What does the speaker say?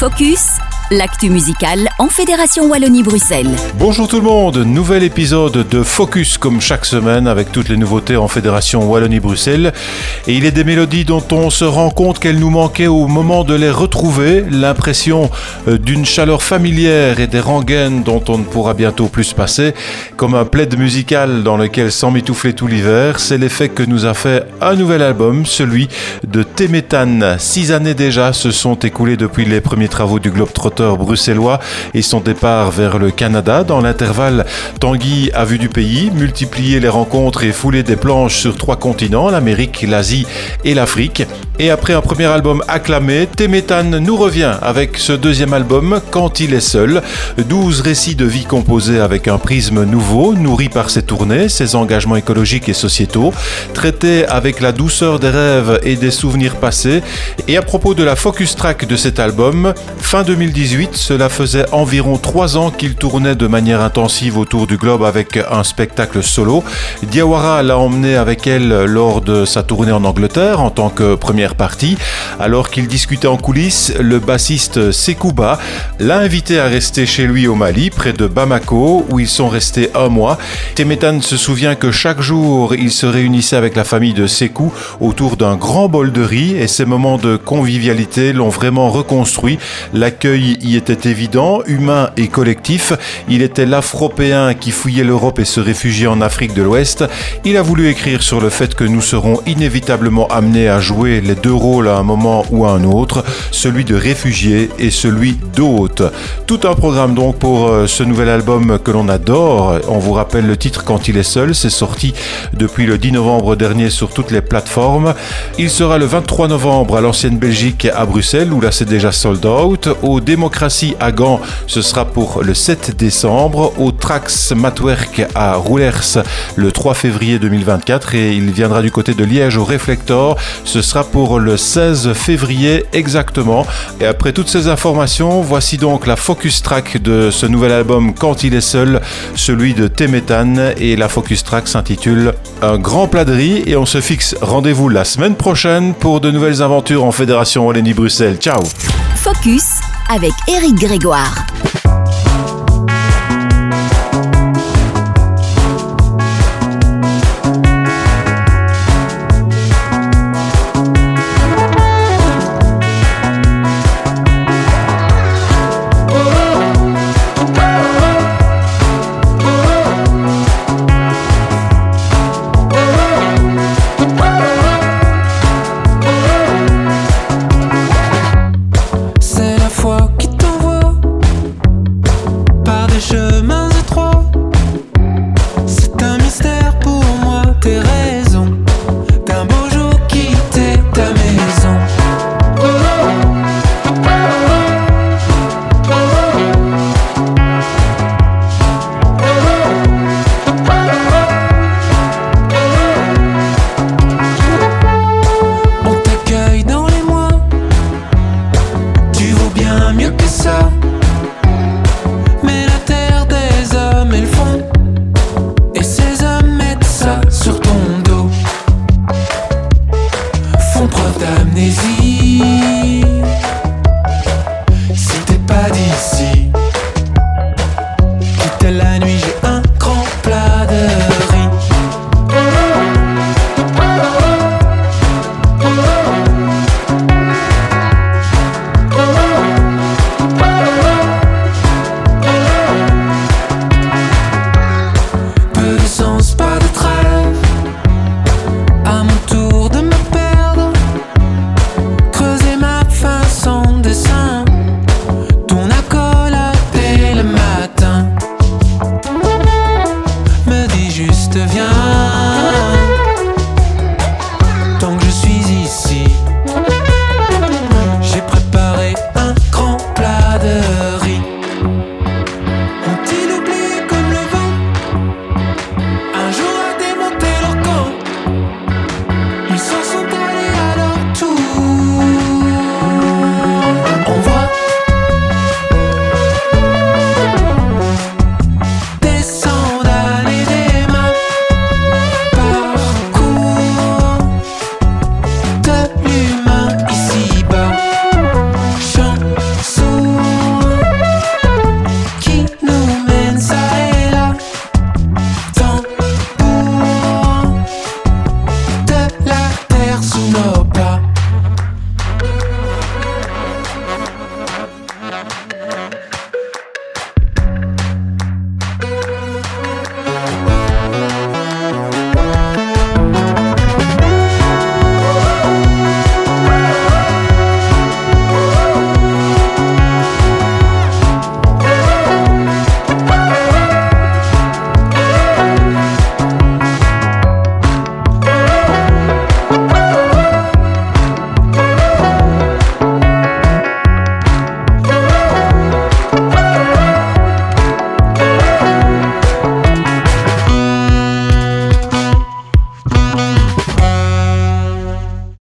Focus, l'actu musical en Fédération Wallonie-Bruxelles. Bonjour tout le monde, nouvel épisode de Focus comme chaque semaine avec toutes les nouveautés en Fédération Wallonie-Bruxelles. Et il est des mélodies dont on se rend compte qu'elles nous manquaient au moment de les retrouver, l'impression euh, d'une chaleur familière et des rengaines dont on ne pourra bientôt plus se passer, comme un plaid musical dans lequel s'emmitoufler tout l'hiver, c'est l'effet que nous a fait un nouvel album, celui de Téméthane. Six années déjà se sont écoulées depuis les premiers travaux du Globetrotter bruxellois et son départ vers le Canada. Dans l'intervalle, Tanguy a vu du pays, multiplié les rencontres et foulé des planches sur trois continents, l'Amérique, l'Asie et l'Afrique. Et après un premier album acclamé, Téméthane nous revient avec ce deuxième album, Quand il est seul. 12 récits de vie composés avec un prisme nouveau, nourri par ses tournées, ses engagements écologiques et sociétaux, traités avec la douceur des rêves et des souvenirs passés. Et à propos de la focus track de cet album, fin 2018, cela faisait environ trois ans qu'il tournait de manière intensive autour du globe avec un spectacle solo. Diawara l'a emmené avec elle lors de sa tournée en Angleterre en tant que première partie. Alors qu'il discutait en coulisses, le bassiste Sekouba l'a invité à rester chez lui au Mali, près de Bamako, où ils sont restés un mois. Temetan se souvient que chaque jour, il se réunissait avec la famille de Sekou autour d'un grand bol de riz et ces moments de convivialité l'ont vraiment reconstruit. L'accueil y était évident, humain et collectif. Il était l'Afropéen qui fouillait l'Europe et se réfugiait en Afrique de l'Ouest. Il a voulu écrire sur le fait que nous serons inévitablement amenés à jouer les deux rôles à un moment ou à un autre, celui de réfugié et celui d'hôte. Tout un programme donc pour euh, ce nouvel album que l'on adore. On vous rappelle le titre Quand il est seul, c'est sorti depuis le 10 novembre dernier sur toutes les plateformes. Il sera le 23 novembre à l'ancienne Belgique à Bruxelles où là c'est déjà sold out. Au Démocratie à Gand, ce sera pour le 7 décembre. Au Trax Matwerk à Roulers le 3 février 2024 et il viendra du côté de Liège au Reflector. Ce sera pour le 16 février exactement. Et après toutes ces informations, voici donc la focus track de ce nouvel album Quand il est seul, celui de Téméthane et la focus track s'intitule Un grand plat de riz et on se fixe rendez-vous la semaine prochaine pour de nouvelles aventures en Fédération Wallonie-Bruxelles. Ciao avec Eric Grégoire.